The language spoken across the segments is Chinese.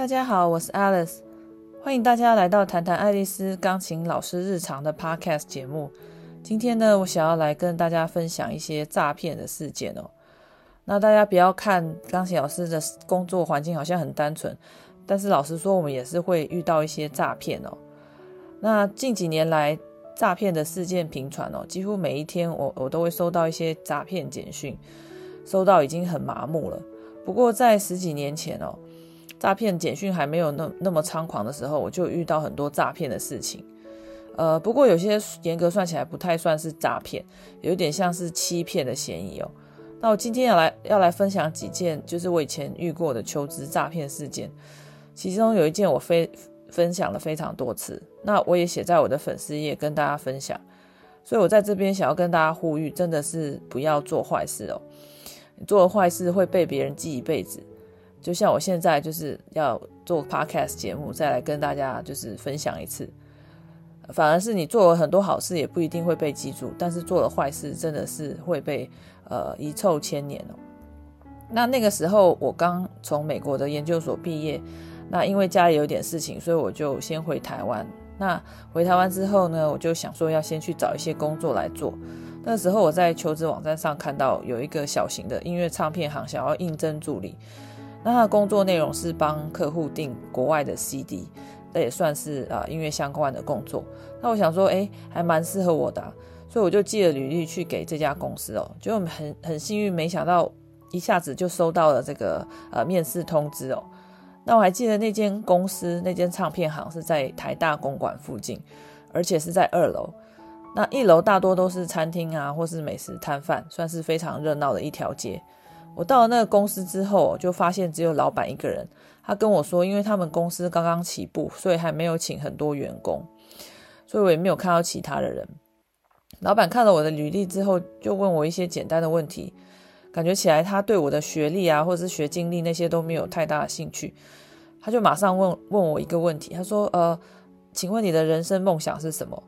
大家好，我是 Alice，欢迎大家来到谈谈爱丽丝钢琴老师日常的 Podcast 节目。今天呢，我想要来跟大家分享一些诈骗的事件哦。那大家不要看钢琴老师的工作环境好像很单纯，但是老实说，我们也是会遇到一些诈骗哦。那近几年来，诈骗的事件频传哦，几乎每一天我我都会收到一些诈骗简讯，收到已经很麻木了。不过在十几年前哦。诈骗简讯还没有那那么猖狂的时候，我就遇到很多诈骗的事情。呃，不过有些严格算起来不太算是诈骗，有点像是欺骗的嫌疑哦。那我今天要来要来分享几件，就是我以前遇过的求职诈骗事件。其中有一件我非分享了非常多次，那我也写在我的粉丝页跟大家分享。所以我在这边想要跟大家呼吁，真的是不要做坏事哦。你做了坏事会被别人记一辈子。就像我现在就是要做 podcast 节目，再来跟大家就是分享一次。反而是你做了很多好事，也不一定会被记住，但是做了坏事，真的是会被呃遗臭千年哦。那那个时候我刚从美国的研究所毕业，那因为家里有点事情，所以我就先回台湾。那回台湾之后呢，我就想说要先去找一些工作来做。那时候我在求职网站上看到有一个小型的音乐唱片行想要应征助理。那他的工作内容是帮客户订国外的 CD，那也算是啊音乐相关的工作。那我想说，哎，还蛮适合我的，所以我就寄了履历去给这家公司哦。就很很幸运，没想到一下子就收到了这个呃面试通知哦。那我还记得那间公司那间唱片行是在台大公馆附近，而且是在二楼。那一楼大多都是餐厅啊，或是美食摊贩，算是非常热闹的一条街。我到了那个公司之后，就发现只有老板一个人。他跟我说，因为他们公司刚刚起步，所以还没有请很多员工，所以我也没有看到其他的人。老板看了我的履历之后，就问我一些简单的问题，感觉起来他对我的学历啊，或者是学经历那些都没有太大的兴趣。他就马上问问我一个问题，他说：“呃，请问你的人生梦想是什么？”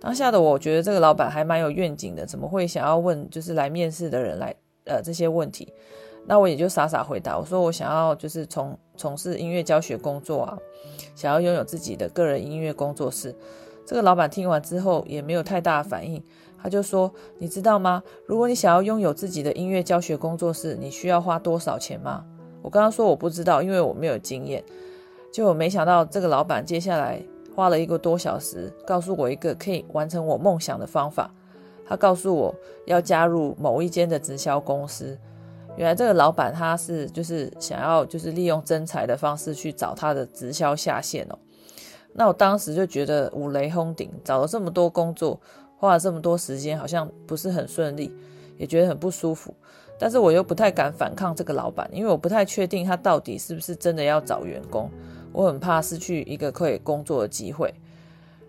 当下的我觉得这个老板还蛮有愿景的，怎么会想要问就是来面试的人来？呃，这些问题，那我也就傻傻回答，我说我想要就是从从事音乐教学工作啊，想要拥有自己的个人音乐工作室。这个老板听完之后也没有太大的反应，他就说：“你知道吗？如果你想要拥有自己的音乐教学工作室，你需要花多少钱吗？”我刚刚说我不知道，因为我没有经验。就我没想到这个老板接下来花了一个多小时，告诉我一个可以完成我梦想的方法。他告诉我要加入某一间的直销公司，原来这个老板他是就是想要就是利用征才的方式去找他的直销下线哦。那我当时就觉得五雷轰顶，找了这么多工作，花了这么多时间，好像不是很顺利，也觉得很不舒服。但是我又不太敢反抗这个老板，因为我不太确定他到底是不是真的要找员工，我很怕失去一个可以工作的机会。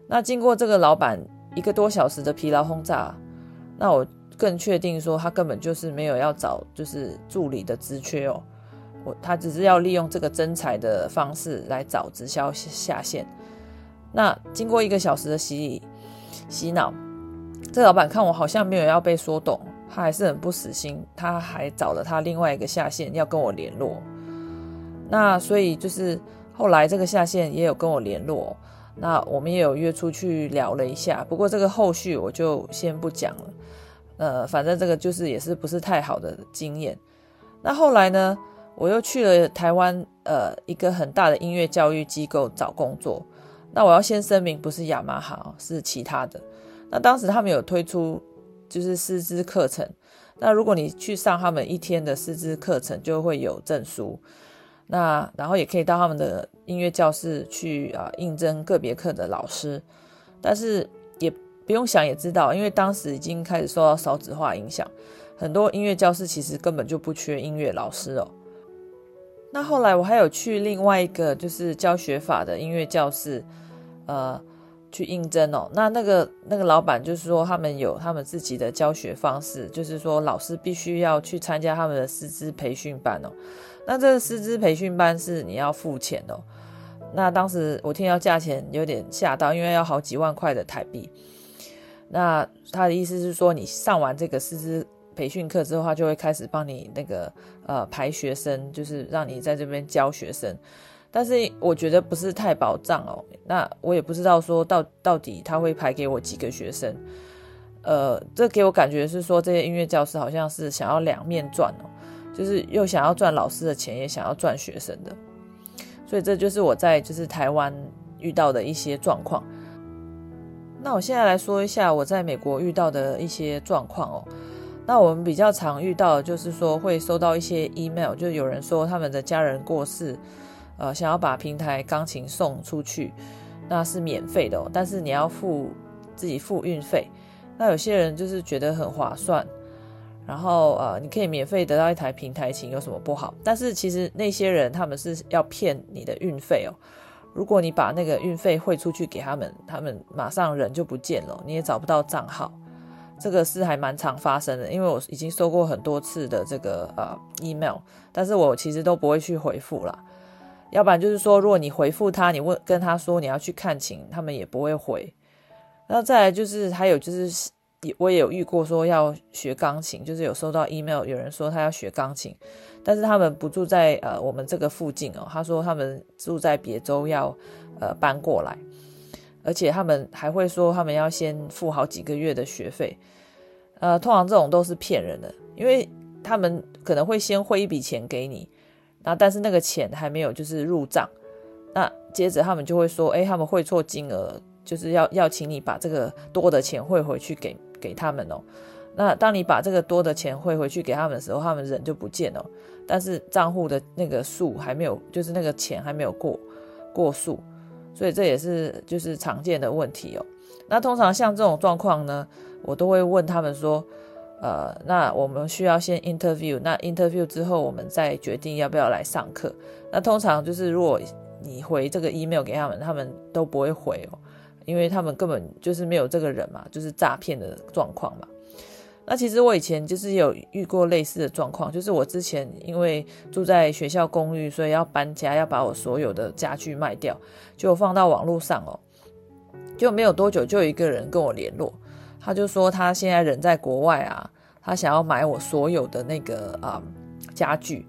那经过这个老板一个多小时的疲劳轰炸。那我更确定说，他根本就是没有要找就是助理的职缺哦，我他只是要利用这个征才的方式来找直销下线。那经过一个小时的洗洗脑，这老板看我好像没有要被说动，他还是很不死心，他还找了他另外一个下线要跟我联络。那所以就是后来这个下线也有跟我联络。那我们也有约出去聊了一下，不过这个后续我就先不讲了。呃，反正这个就是也是不是太好的经验。那后来呢，我又去了台湾呃一个很大的音乐教育机构找工作。那我要先声明，不是雅马哈，是其他的。那当时他们有推出就是师资课程，那如果你去上他们一天的师资课程，就会有证书。那然后也可以到他们的音乐教室去啊应征个别课的老师，但是也不用想也知道，因为当时已经开始受到少子化影响，很多音乐教室其实根本就不缺音乐老师哦。那后来我还有去另外一个就是教学法的音乐教室，呃，去应征哦。那那个那个老板就是说他们有他们自己的教学方式，就是说老师必须要去参加他们的师资培训班哦。那这个师资培训班是你要付钱哦。那当时我听到价钱有点吓到，因为要好几万块的台币。那他的意思是说，你上完这个师资培训课之后，他就会开始帮你那个呃排学生，就是让你在这边教学生。但是我觉得不是太保障哦。那我也不知道说到到底他会排给我几个学生。呃，这给我感觉是说这些音乐教师好像是想要两面赚哦，就是又想要赚老师的钱，也想要赚学生的。所以这就是我在就是台湾遇到的一些状况。那我现在来说一下我在美国遇到的一些状况哦。那我们比较常遇到的就是说会收到一些 email，就有人说他们的家人过世。呃，想要把平台钢琴送出去，那是免费的哦，但是你要付自己付运费。那有些人就是觉得很划算，然后呃，你可以免费得到一台平台琴，有什么不好？但是其实那些人他们是要骗你的运费哦。如果你把那个运费汇出去给他们，他们马上人就不见了，你也找不到账号。这个是还蛮常发生的，因为我已经收过很多次的这个呃 email，但是我其实都不会去回复啦。要不然就是说，如果你回复他，你问跟他说你要去看琴，他们也不会回。那再来就是还有就是，我也有遇过说要学钢琴，就是有收到 email，有人说他要学钢琴，但是他们不住在呃我们这个附近哦，他说他们住在别州要呃搬过来，而且他们还会说他们要先付好几个月的学费。呃，通常这种都是骗人的，因为他们可能会先汇一笔钱给你。那但是那个钱还没有就是入账，那接着他们就会说，哎，他们汇错金额，就是要要请你把这个多的钱汇回去给给他们哦。那当你把这个多的钱汇回去给他们的时候，他们人就不见了，但是账户的那个数还没有，就是那个钱还没有过过数，所以这也是就是常见的问题哦。那通常像这种状况呢，我都会问他们说。呃，那我们需要先 interview，那 interview 之后，我们再决定要不要来上课。那通常就是如果你回这个 email 给他们，他们都不会回哦，因为他们根本就是没有这个人嘛，就是诈骗的状况嘛。那其实我以前就是有遇过类似的状况，就是我之前因为住在学校公寓，所以要搬家，要把我所有的家具卖掉，就放到网络上哦，就没有多久就有一个人跟我联络。他就说他现在人在国外啊，他想要买我所有的那个啊、家具，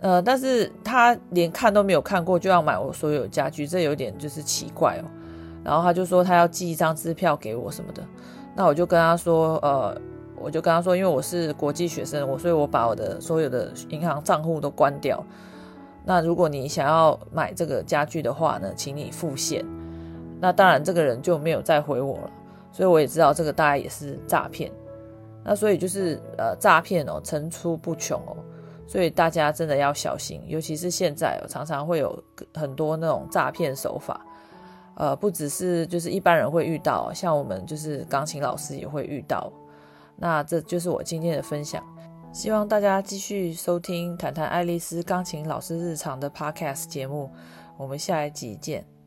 呃，但是他连看都没有看过就要买我所有家具，这有点就是奇怪哦。然后他就说他要寄一张支票给我什么的，那我就跟他说，呃，我就跟他说，因为我是国际学生，我所以我把我的所有的银行账户都关掉。那如果你想要买这个家具的话呢，请你付现。那当然这个人就没有再回我了。所以我也知道这个大概也是诈骗，那所以就是呃诈骗哦层出不穷哦，所以大家真的要小心，尤其是现在哦常常会有很多那种诈骗手法，呃不只是就是一般人会遇到，像我们就是钢琴老师也会遇到。那这就是我今天的分享，希望大家继续收听谈谈爱丽丝钢琴老师日常的 Podcast 节目，我们下一集见。